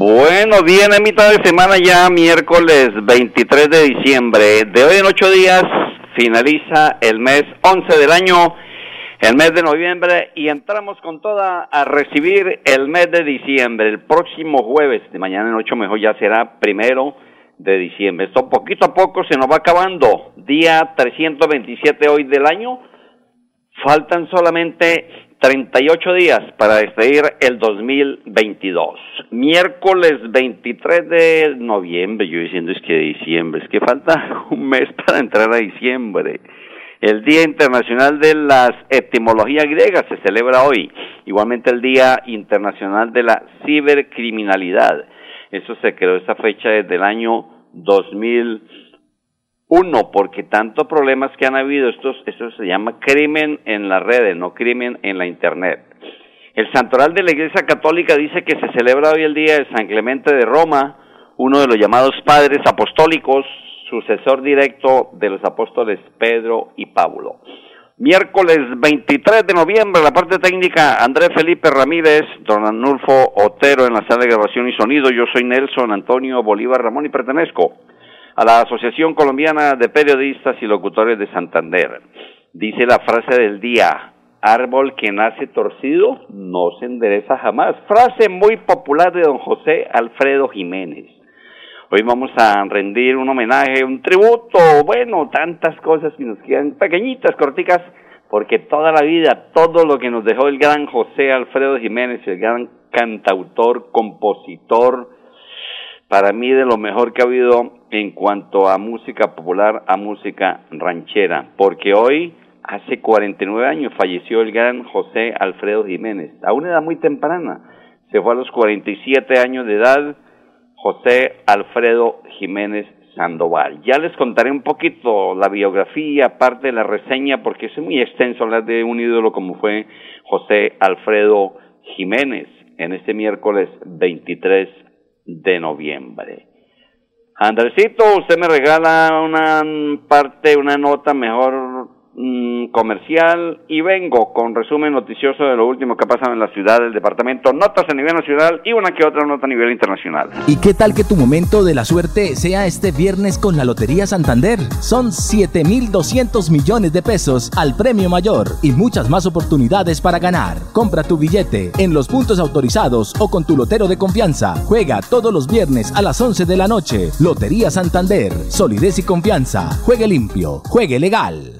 Bueno, viene mitad de semana ya, miércoles 23 de diciembre. De hoy en ocho días finaliza el mes 11 del año, el mes de noviembre, y entramos con toda a recibir el mes de diciembre. El próximo jueves, de mañana en ocho mejor ya será primero de diciembre. Esto poquito a poco se nos va acabando. Día 327 hoy del año. Faltan solamente 38 días para despedir el 2022. Miércoles 23 de noviembre, yo diciendo es que diciembre, es que falta un mes para entrar a diciembre. El Día Internacional de las Etimologías Griegas se celebra hoy. Igualmente el Día Internacional de la Cibercriminalidad. Eso se creó esa fecha desde el año 2000 uno, porque tantos problemas que han habido, esto, se llama crimen en las redes, no crimen en la Internet. El santoral de la Iglesia Católica dice que se celebra hoy el día de San Clemente de Roma, uno de los llamados padres apostólicos, sucesor directo de los apóstoles Pedro y Pablo. Miércoles 23 de noviembre, la parte técnica, Andrés Felipe Ramírez, don Anulfo Otero en la sala de grabación y sonido. Yo soy Nelson Antonio Bolívar Ramón y pertenezco a la Asociación Colombiana de Periodistas y Locutores de Santander. Dice la frase del día, árbol que nace torcido no se endereza jamás. Frase muy popular de don José Alfredo Jiménez. Hoy vamos a rendir un homenaje, un tributo, bueno, tantas cosas que nos quedan pequeñitas, corticas, porque toda la vida, todo lo que nos dejó el gran José Alfredo Jiménez, el gran cantautor, compositor, para mí de lo mejor que ha habido en cuanto a música popular, a música ranchera, porque hoy, hace 49 años, falleció el gran José Alfredo Jiménez, a una edad muy temprana, se fue a los 47 años de edad, José Alfredo Jiménez Sandoval. Ya les contaré un poquito la biografía, parte de la reseña, porque es muy extenso hablar de un ídolo como fue José Alfredo Jiménez en este miércoles 23 de noviembre. Andresito, usted me regala una parte, una nota mejor mm, comercial y vengo con resumen noticioso de lo último que ha pasado en la ciudad, del departamento, notas a nivel nacional y una que otra nota a nivel internacional. ¿Y qué tal que tu momento de la suerte sea este viernes con la Lotería Santander? Son 7.200 millones de pesos al premio mayor y muchas más oportunidades para ganar. Compra tu billete en los puntos autorizados o con tu lotero de confianza. Juega todos los viernes a las 11 de la noche. Lotería Santander, solidez y confianza. Juegue limpio, juegue legal.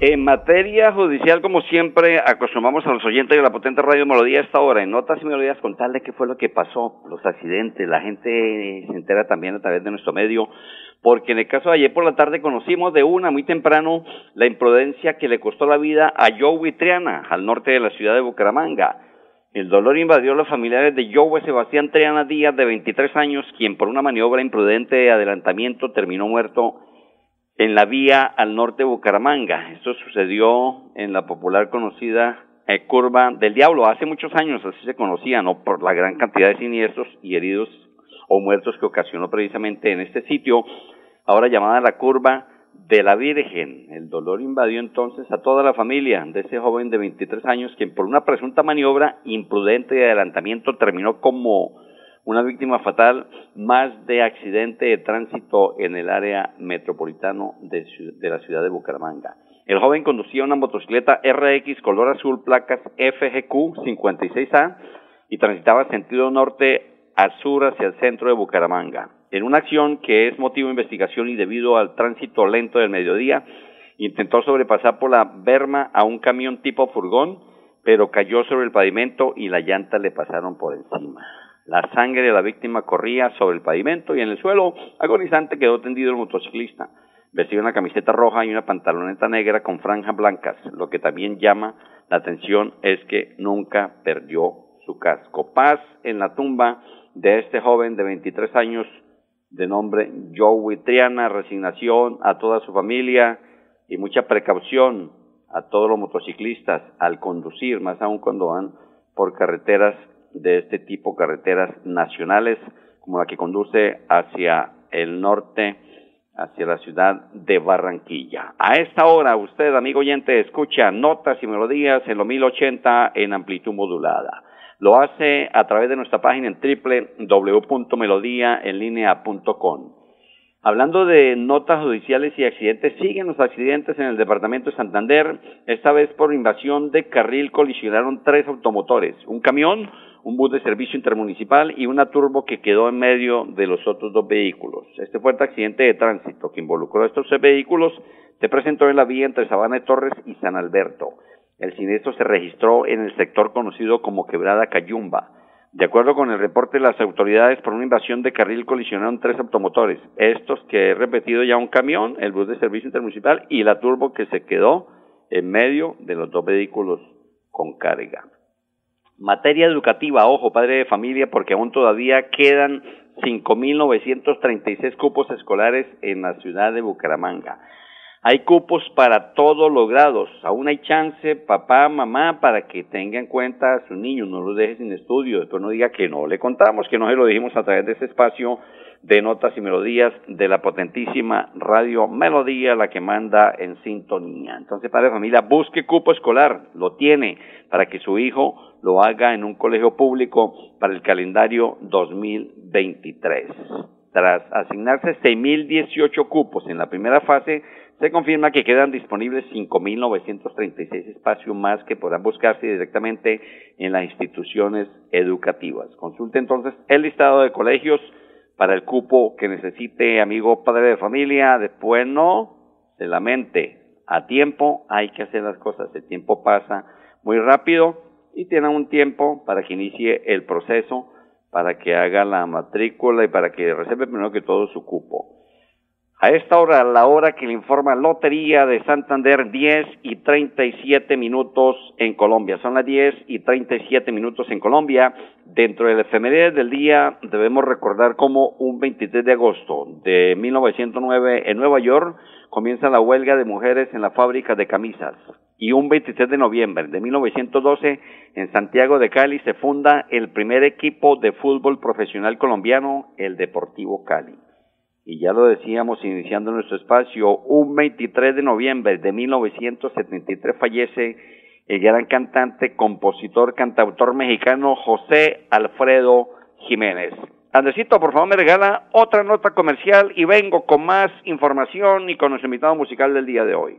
En materia judicial, como siempre, acostumbramos a los oyentes de la potente radio Melodía a esta hora, en notas y melodías, contarles qué fue lo que pasó, los accidentes, la gente se entera también a través de nuestro medio, porque en el caso de ayer por la tarde conocimos de una muy temprano la imprudencia que le costó la vida a Joe Triana, al norte de la ciudad de Bucaramanga. El dolor invadió a los familiares de Joe Sebastián Triana Díaz, de 23 años, quien por una maniobra imprudente de adelantamiento terminó muerto en la vía al norte de Bucaramanga. Esto sucedió en la popular conocida eh, curva del diablo. Hace muchos años así se conocía, ¿no? Por la gran cantidad de siniestros y heridos o muertos que ocasionó precisamente en este sitio, ahora llamada la curva de la Virgen. El dolor invadió entonces a toda la familia de ese joven de 23 años quien por una presunta maniobra imprudente de adelantamiento terminó como una víctima fatal más de accidente de tránsito en el área metropolitano de, la ciudad de Bucaramanga. El joven conducía una motocicleta RX color azul, placas FGQ 56A y transitaba sentido norte a sur hacia el centro de Bucaramanga. En una acción que es motivo de investigación y debido al tránsito lento del mediodía, intentó sobrepasar por la berma a un camión tipo furgón, pero cayó sobre el pavimento y la llanta le pasaron por encima. La sangre de la víctima corría sobre el pavimento y en el suelo, agonizante, quedó tendido el motociclista. Vestía una camiseta roja y una pantaloneta negra con franjas blancas. Lo que también llama la atención es que nunca perdió su casco. Paz en la tumba de este joven de 23 años de nombre Joey Triana, resignación a toda su familia y mucha precaución a todos los motociclistas al conducir, más aún cuando van por carreteras de este tipo, carreteras nacionales, como la que conduce hacia el norte, hacia la ciudad de Barranquilla. A esta hora, usted, amigo oyente, escucha notas y melodías en lo 1080 en amplitud modulada. Lo hace a través de nuestra página en www.melodiaenlinea.com. Hablando de notas judiciales y accidentes, siguen los accidentes en el departamento de Santander. Esta vez por invasión de carril colisionaron tres automotores, un camión, un bus de servicio intermunicipal y una turbo que quedó en medio de los otros dos vehículos. Este fuerte accidente de tránsito que involucró a estos tres vehículos se presentó en la vía entre Sabana de Torres y San Alberto. El siniestro se registró en el sector conocido como Quebrada Cayumba. De acuerdo con el reporte de las autoridades, por una invasión de carril colisionaron tres automotores. Estos que he repetido ya un camión, el bus de servicio intermunicipal y la turbo que se quedó en medio de los dos vehículos con carga. Materia educativa, ojo, padre de familia, porque aún todavía quedan 5.936 cupos escolares en la ciudad de Bucaramanga. Hay cupos para todos los grados. Aún hay chance, papá, mamá, para que tenga en cuenta a su niño. No lo deje sin estudio. Después no diga que no le contamos, que no se lo dijimos a través de ese espacio de notas y melodías de la potentísima radio Melodía, la que manda en sintonía. Entonces, padre familia, busque cupo escolar. Lo tiene para que su hijo lo haga en un colegio público para el calendario 2023. Tras asignarse 6.018 cupos en la primera fase, se confirma que quedan disponibles 5.936 espacios más que podrán buscarse directamente en las instituciones educativas. Consulte entonces el listado de colegios para el cupo que necesite, amigo padre de familia. Después no se lamente. A tiempo hay que hacer las cosas. El tiempo pasa muy rápido y tiene un tiempo para que inicie el proceso, para que haga la matrícula y para que reserve primero que todo su cupo. A esta hora, la hora que le informa Lotería de Santander, 10 y 37 minutos en Colombia. Son las 10 y 37 minutos en Colombia. Dentro del efeméride del día, debemos recordar cómo un 23 de agosto de 1909 en Nueva York comienza la huelga de mujeres en la fábrica de camisas. Y un 23 de noviembre de 1912 en Santiago de Cali se funda el primer equipo de fútbol profesional colombiano, el Deportivo Cali y ya lo decíamos iniciando nuestro espacio, un 23 de noviembre de 1973 fallece el gran cantante, compositor, cantautor mexicano José Alfredo Jiménez. Andresito, por favor, me regala otra nota comercial y vengo con más información y con nuestro invitado musical del día de hoy.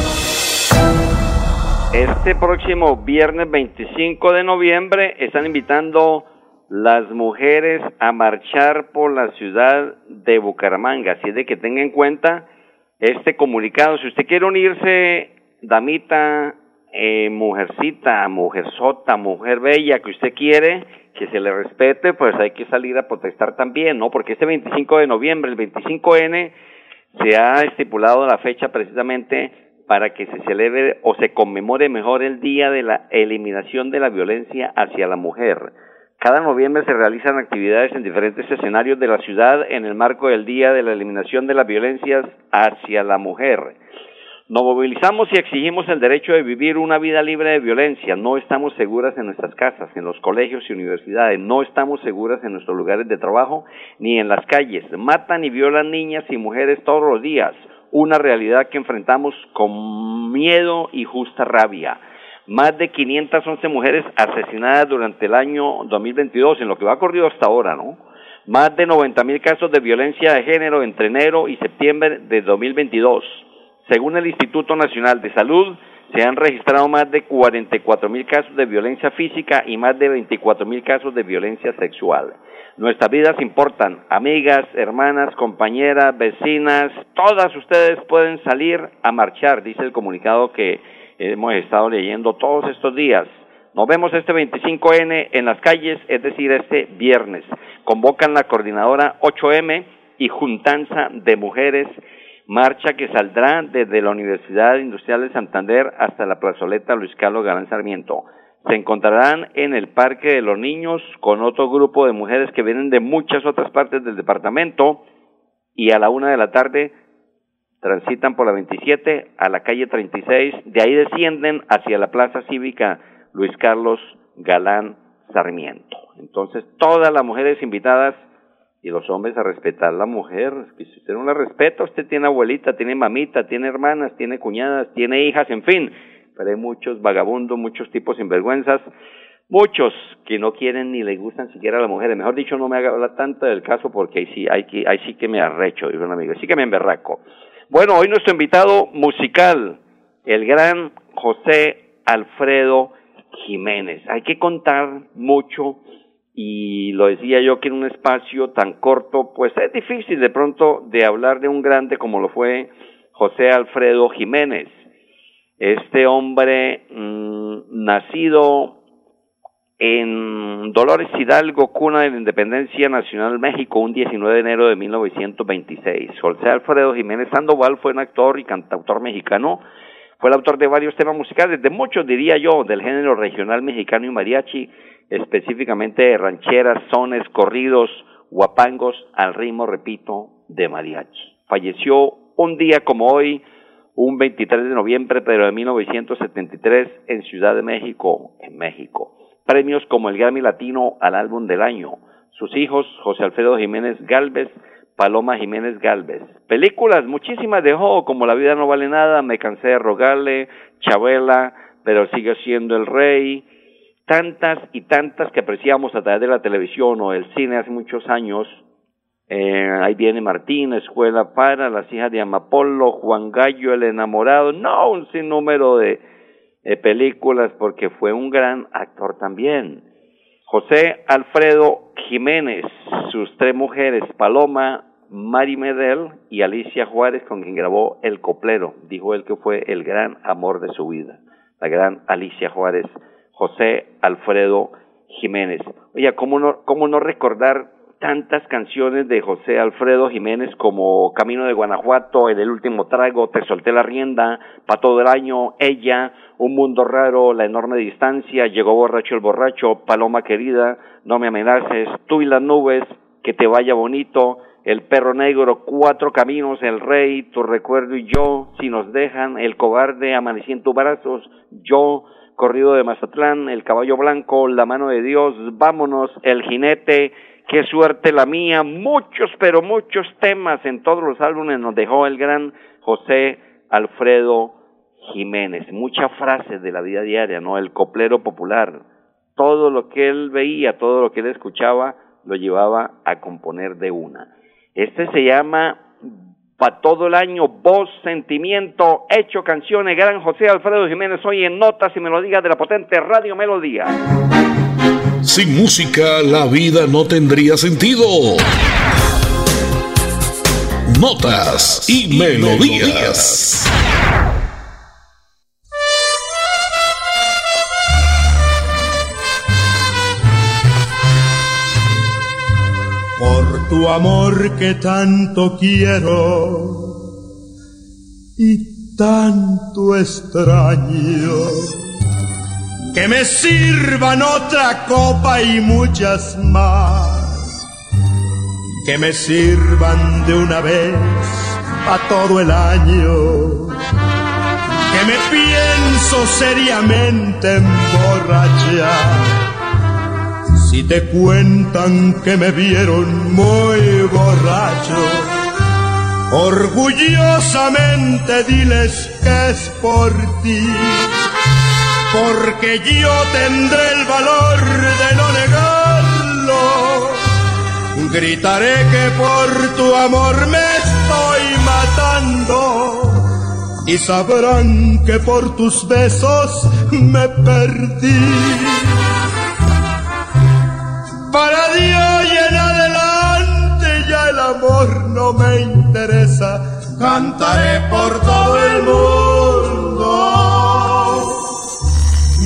Este próximo viernes 25 de noviembre están invitando las mujeres a marchar por la ciudad de Bucaramanga. Así de que tenga en cuenta este comunicado. Si usted quiere unirse, damita, eh, mujercita, mujerzota, mujer bella que usted quiere, que se le respete, pues hay que salir a protestar también, ¿no? Porque este 25 de noviembre, el 25N, se ha estipulado la fecha precisamente para que se celebre o se conmemore mejor el Día de la Eliminación de la Violencia hacia la Mujer. Cada noviembre se realizan actividades en diferentes escenarios de la ciudad en el marco del Día de la Eliminación de las Violencias hacia la Mujer. Nos movilizamos y exigimos el derecho de vivir una vida libre de violencia. No estamos seguras en nuestras casas, en los colegios y universidades. No estamos seguras en nuestros lugares de trabajo ni en las calles. Matan y violan niñas y mujeres todos los días. Una realidad que enfrentamos con miedo y justa rabia. Más de 511 mujeres asesinadas durante el año 2022, en lo que va corrido hasta ahora, ¿no? Más de 90 mil casos de violencia de género entre enero y septiembre de 2022 según el Instituto Nacional de Salud, se han registrado más de 44 mil casos de violencia física y más de 24 mil casos de violencia sexual. Nuestras vidas importan, amigas, hermanas, compañeras, vecinas, todas ustedes pueden salir a marchar, dice el comunicado que hemos estado leyendo todos estos días. Nos vemos este 25N en las calles, es decir, este viernes. Convocan la coordinadora 8M y Juntanza de Mujeres marcha que saldrá desde la Universidad Industrial de Santander hasta la plazoleta Luis Carlos Galán Sarmiento. Se encontrarán en el Parque de los Niños con otro grupo de mujeres que vienen de muchas otras partes del departamento y a la una de la tarde transitan por la 27 a la calle 36, de ahí descienden hacia la Plaza Cívica Luis Carlos Galán Sarmiento. Entonces, todas las mujeres invitadas y los hombres a respetar a la mujer. Que si usted no la respeta, usted tiene abuelita, tiene mamita, tiene hermanas, tiene cuñadas, tiene hijas, en fin. Pero hay muchos vagabundos, muchos tipos sinvergüenzas, muchos que no quieren ni le gustan siquiera a la mujer. Mejor dicho, no me haga hablar tanto del caso porque ahí sí, ahí, ahí sí que me arrecho, dijo un amigo, sí que me emberraco. Bueno, hoy nuestro invitado musical, el gran José Alfredo Jiménez. Hay que contar mucho y lo decía yo que en un espacio tan corto, pues es difícil de pronto de hablar de un grande como lo fue José Alfredo Jiménez. Este hombre mm, nacido en Dolores Hidalgo, cuna de la Independencia Nacional México, un 19 de enero de 1926. José Alfredo Jiménez Sandoval fue un actor y cantautor mexicano. Fue el autor de varios temas musicales, de muchos diría yo, del género regional mexicano y mariachi, específicamente rancheras, sones, corridos, guapangos, al ritmo, repito, de mariachi. Falleció un día como hoy, un 23 de noviembre, pero de 1973, en Ciudad de México, en México. Premios como el Grammy Latino al álbum del año. Sus hijos, José Alfredo Jiménez Galvez, Paloma Jiménez Galvez. Películas, muchísimas dejó, como La vida no vale nada, Me cansé de rogarle, Chabela, pero sigue siendo el rey, tantas y tantas que apreciamos a través de la televisión o el cine hace muchos años. Eh, ahí viene Martín, Escuela para, Las hijas de Amapolo, Juan Gallo, El enamorado, no, un sinnúmero de películas porque fue un gran actor también. José Alfredo Jiménez, sus tres mujeres, Paloma, Mari Medel y Alicia Juárez, con quien grabó El Coplero, dijo él que fue el gran amor de su vida, la gran Alicia Juárez José Alfredo Jiménez. Oye, ¿cómo no, cómo no recordar tantas canciones de José Alfredo Jiménez como Camino de Guanajuato, el último trago, Te solté la rienda, Pa todo el año, Ella, Un mundo raro, La enorme distancia, Llegó borracho el borracho, Paloma querida, No me amenaces, Tú y las nubes, Que te vaya bonito, El perro negro, Cuatro caminos, El rey, Tu recuerdo y yo, Si nos dejan, El cobarde, Amanecí en tus brazos, Yo, corrido de Mazatlán, El caballo blanco, La mano de Dios, Vámonos, El jinete, Qué suerte la mía, muchos, pero muchos temas en todos los álbumes nos dejó el gran José Alfredo Jiménez, muchas frases de la vida diaria, ¿no? El coplero popular, todo lo que él veía, todo lo que él escuchaba, lo llevaba a componer de una. Este se llama para todo el año, voz, sentimiento, hecho canciones, gran José Alfredo Jiménez, hoy en Notas y Melodías de la potente Radio Melodía. Sin música la vida no tendría sentido. Notas y, melodías. Tu amor que tanto quiero y tanto extraño. Que me sirvan otra copa y muchas más. Que me sirvan de una vez a todo el año. Que me pienso seriamente emborrachar si te cuentan que me vieron muy borracho, orgullosamente diles que es por ti, porque yo tendré el valor de no negarlo. Gritaré que por tu amor me estoy matando. Y sabrán que por tus besos me perdí no me interesa. Cantaré por todo el mundo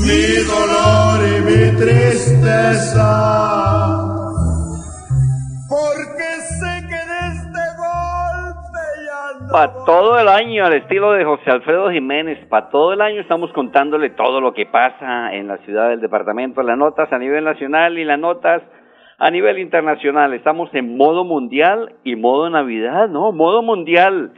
mi dolor y mi tristeza. Porque sé que de este golpe ya no. Para todo el año, al estilo de José Alfredo Jiménez, para todo el año estamos contándole todo lo que pasa en la ciudad del departamento, las notas a nivel nacional y las notas a nivel internacional. Estamos en modo mundial y modo Navidad, ¿no? Modo mundial.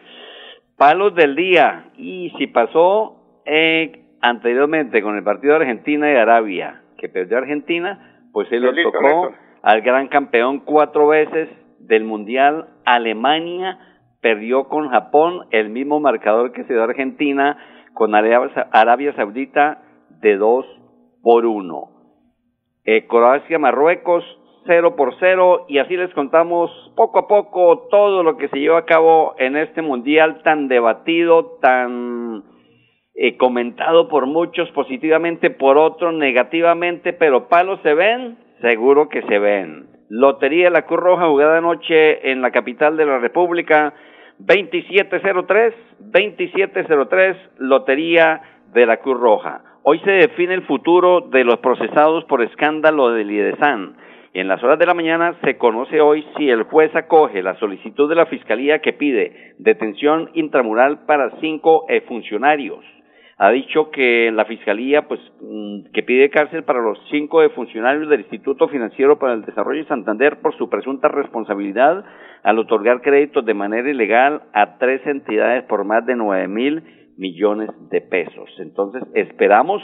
Palos del día. Y si pasó eh, anteriormente con el partido de Argentina y Arabia, que perdió Argentina, pues él lo tocó al gran campeón cuatro veces del mundial, Alemania perdió con Japón el mismo marcador que se dio Argentina con Arabia Saudita de dos por uno. Eh, Croacia, Marruecos, cero por cero y así les contamos poco a poco todo lo que se llevó a cabo en este mundial tan debatido, tan eh, comentado por muchos positivamente, por otros negativamente, pero palos se ven, seguro que se ven. Lotería de la Cruz Roja jugada anoche en la capital de la República, 2703, 2703, Lotería de la Cruz Roja. Hoy se define el futuro de los procesados por escándalo del IDESAN. En las horas de la mañana se conoce hoy si el juez acoge la solicitud de la Fiscalía que pide detención intramural para cinco funcionarios. Ha dicho que la Fiscalía, pues, mm, que pide cárcel para los cinco funcionarios del Instituto Financiero para el Desarrollo de Santander por su presunta responsabilidad al otorgar créditos de manera ilegal a tres entidades por más de nueve mil millones de pesos. Entonces, esperamos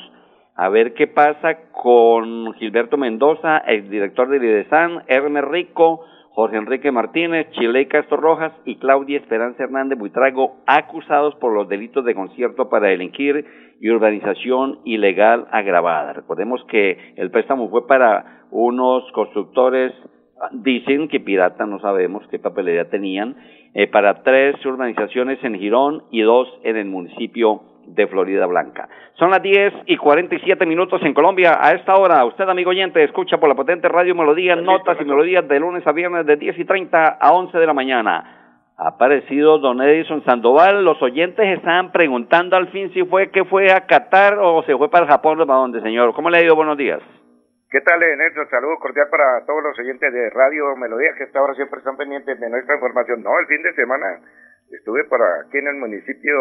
a ver qué pasa con Gilberto Mendoza, el director de IDESAN, Hermes Rico, Jorge Enrique Martínez, Chile Castro Rojas y Claudia Esperanza Hernández Buitrago, acusados por los delitos de concierto para delinquir y urbanización ilegal agravada. Recordemos que el préstamo fue para unos constructores, dicen que pirata, no sabemos qué papelería tenían, eh, para tres urbanizaciones en Girón y dos en el municipio de Florida Blanca. Son las 10 y 47 minutos en Colombia. A esta hora, usted, amigo oyente, escucha por la potente radio Melodía, notas y melodías de lunes a viernes de 10 y 30 a 11 de la mañana. Ha aparecido don Edison Sandoval. Los oyentes estaban preguntando al fin si fue que fue a Qatar o se fue para Japón o para dónde, señor. ¿Cómo le ha ido? Buenos días. ¿Qué tal, Nelson? Saludo cordial para todos los oyentes de Radio Melodía que esta hora siempre están pendientes de nuestra información. No, el fin de semana estuve por aquí en el municipio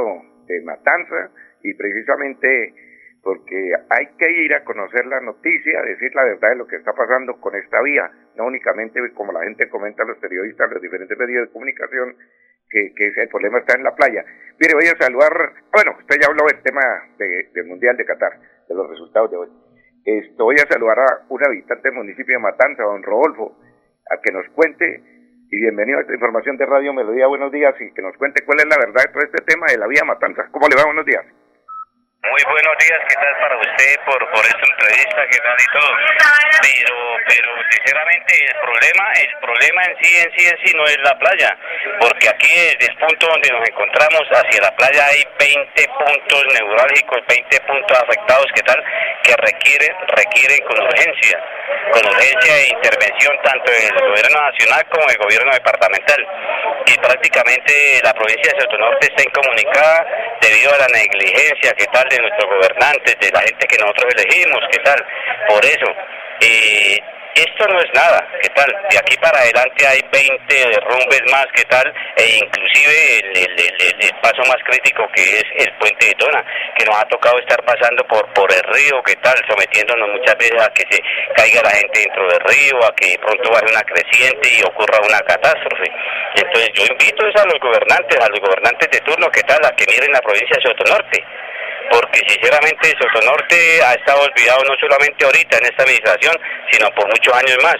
de Matanza y precisamente porque hay que ir a conocer la noticia, decir la verdad de lo que está pasando con esta vía, no únicamente como la gente comenta los periodistas, los diferentes medios de comunicación, que, que el problema está en la playa. Mire, voy a saludar, bueno, usted ya habló del tema del Mundial de Qatar, de los resultados de hoy. Esto, voy a saludar a un habitante del municipio de Matanza, don Rodolfo, a que nos cuente, y bienvenido a esta información de Radio Melodía, buenos días, y que nos cuente cuál es la verdad de todo este tema de la vía Matanza. ¿Cómo le va? Buenos días. Muy buenos días, ¿qué tal para usted por, por esta entrevista, qué tal y todo? Pero, pero sinceramente el problema, el problema en sí, en sí, en sí no es la playa, porque aquí desde el punto donde nos encontramos hacia la playa hay 20 puntos neurálgicos, 20 puntos afectados, ¿qué tal? Que requieren, requieren con urgencia, con urgencia de intervención tanto del gobierno nacional como del gobierno departamental. Y prácticamente la provincia de Soto Norte está incomunicada debido a la negligencia, ¿qué tal? de nuestros gobernantes, de la gente que nosotros elegimos, ¿qué tal? Por eso, eh, esto no es nada, ¿qué tal? De aquí para adelante hay 20 derrumbes más, ¿qué tal? E inclusive el, paso más crítico que es el puente de Tona, que nos ha tocado estar pasando por, por el río, ¿qué tal? Sometiéndonos muchas veces a que se caiga la gente dentro del río, a que pronto baje una creciente y ocurra una catástrofe. Entonces yo invito a los gobernantes, a los gobernantes de turno, ¿qué tal? A que miren la provincia de Sotonorte porque sinceramente Sotonorte ha estado olvidado no solamente ahorita en esta administración, sino por muchos años más.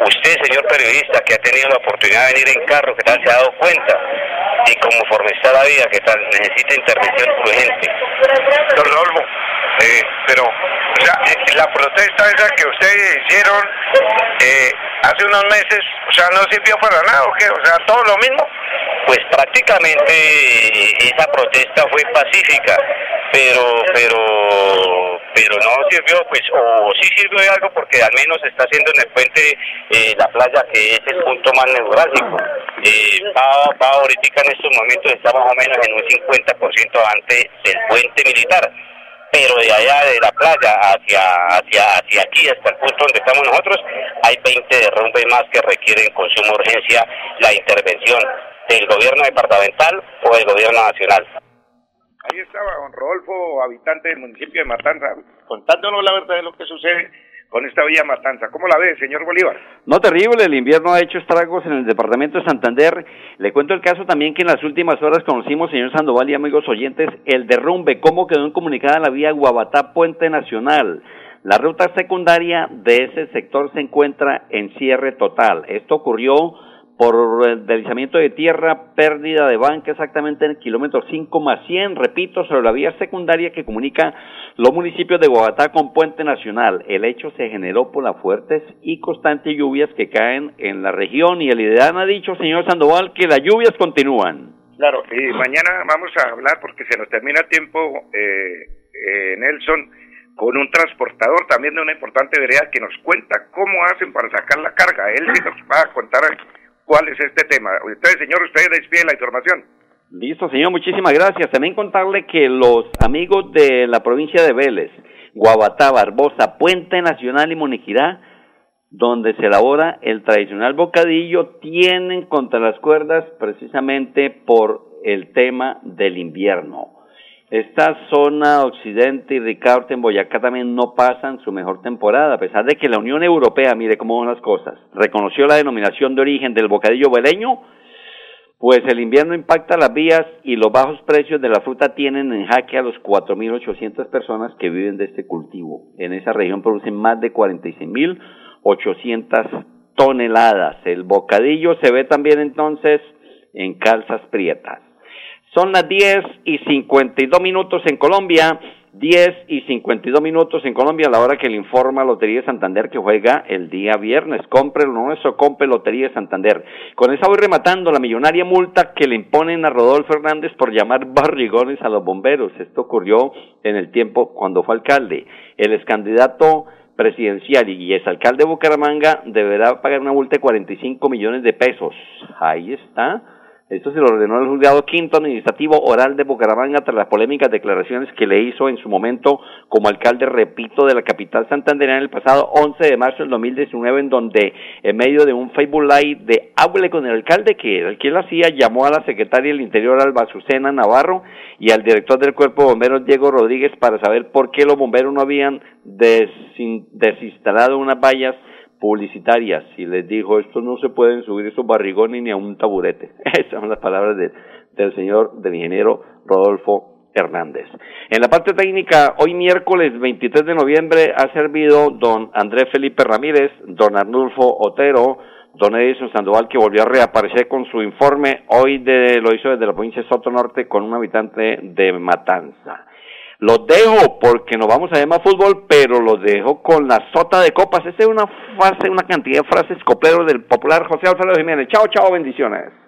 Usted, señor periodista, que ha tenido la oportunidad de venir en carro, ¿qué tal se ha dado cuenta? Y conforme está la vida, ¿qué tal necesita intervención urgente. Don Rodolfo, eh, pero, o sea, eh, la protesta esa que ustedes hicieron eh, hace unos meses, o sea, no sirvió para nada, ¿o qué? O sea, todo lo mismo. Pues prácticamente esa protesta fue pacífica pero pero pero no sirvió pues o sí sirvió de algo porque al menos está haciendo en el puente eh, la playa que es el punto más neurálgico eh, va, va ahorita en estos momentos está más o menos en un 50% antes del puente militar pero de allá de la playa hacia hacia hacia aquí hasta el punto donde estamos nosotros hay 20 derrumbes más que requieren con suma urgencia la intervención del gobierno departamental o del gobierno nacional. Ahí estaba don Rodolfo, habitante del municipio de Matanza, contándonos la verdad de lo que sucede con esta vía Matanza. ¿Cómo la ve, señor Bolívar? No, terrible, el invierno ha hecho estragos en el departamento de Santander. Le cuento el caso también que en las últimas horas conocimos, señor Sandoval y amigos oyentes, el derrumbe, cómo quedó incomunicada la vía Guabatá Puente Nacional. La ruta secundaria de ese sector se encuentra en cierre total. Esto ocurrió por deslizamiento de tierra, pérdida de banca exactamente en el kilómetro 5 más 100, repito, sobre la vía secundaria que comunica los municipios de Bogotá con Puente Nacional. El hecho se generó por las fuertes y constantes lluvias que caen en la región y el IDEAN ha dicho, señor Sandoval, que las lluvias continúan. Claro, y mañana vamos a hablar porque se nos termina tiempo, eh, eh, Nelson, con un transportador también de una importante vereda que nos cuenta cómo hacen para sacar la carga. Él nos va a contar cuál es este tema. Usted, señor, usted despide la información. Listo, señor, muchísimas gracias. También contarle que los amigos de la provincia de Vélez, Guabatá, Barbosa, Puente Nacional y Moniquirá, donde se elabora el tradicional bocadillo, tienen contra las cuerdas precisamente por el tema del invierno. Esta zona occidente y Ricaurte en Boyacá también no pasan su mejor temporada, a pesar de que la Unión Europea, mire cómo van las cosas, reconoció la denominación de origen del bocadillo veleño, pues el invierno impacta las vías y los bajos precios de la fruta tienen en jaque a los 4.800 personas que viven de este cultivo. En esa región producen más de 46.800 toneladas. El bocadillo se ve también entonces en calzas prietas. Son las 10 y 52 minutos en Colombia. 10 y 52 minutos en Colombia a la hora que le informa Lotería de Santander que juega el día viernes. Compre lo nuestro, compre Lotería de Santander. Con esa voy rematando la millonaria multa que le imponen a Rodolfo Hernández por llamar barrigones a los bomberos. Esto ocurrió en el tiempo cuando fue alcalde. El ex candidato presidencial y exalcalde de Bucaramanga deberá pagar una multa de 45 millones de pesos. Ahí está esto se lo ordenó el juzgado quinto administrativo oral de Bucaramanga tras las polémicas declaraciones que le hizo en su momento como alcalde, repito, de la capital santandereana el pasado 11 de marzo del 2019, en donde en medio de un Facebook Live de Hable con el alcalde, que el que lo hacía, llamó a la secretaria del Interior, Alba Azucena Navarro, y al director del Cuerpo de Bomberos, Diego Rodríguez, para saber por qué los bomberos no habían desinstalado unas vallas publicitarias y les dijo, esto no se pueden subir esos barrigones ni a un taburete. Esas son las palabras del señor, del ingeniero Rodolfo Hernández. En la parte técnica, hoy miércoles 23 de noviembre ha servido don Andrés Felipe Ramírez, don Arnulfo Otero, don Edison Sandoval, que volvió a reaparecer con su informe, hoy de, lo hizo desde la provincia de Soto Norte con un habitante de Matanza. Los dejo porque nos vamos a ver más fútbol, pero los dejo con la sota de copas. Esa es una frase, una cantidad de frases copleros del popular José Alfredo Jiménez. Chao, chao, bendiciones.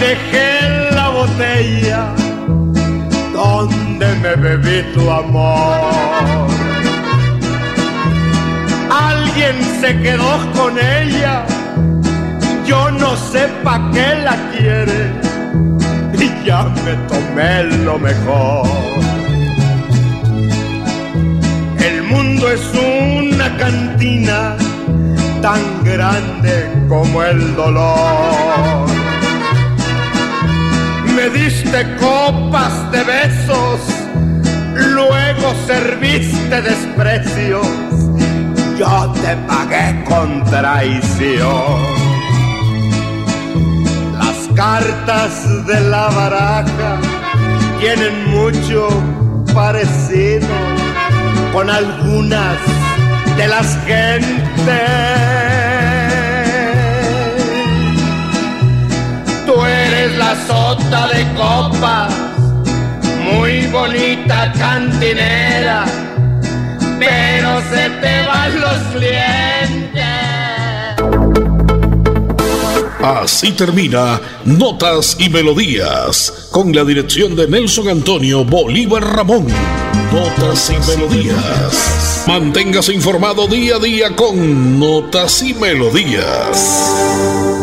Dejé la botella donde me bebí tu amor. Alguien se quedó con ella, yo no sé pa' qué la quiere y ya me tomé lo mejor. El mundo es una cantina tan grande como el dolor me diste copas de besos, luego serviste desprecios, yo te pagué con traición. Las cartas de la baraja tienen mucho parecido con algunas de las gentes la sota de copas, muy bonita cantinera, pero se te van los clientes. Así termina Notas y Melodías, con la dirección de Nelson Antonio Bolívar Ramón. Notas y Melodías. Manténgase informado día a día con Notas y Melodías.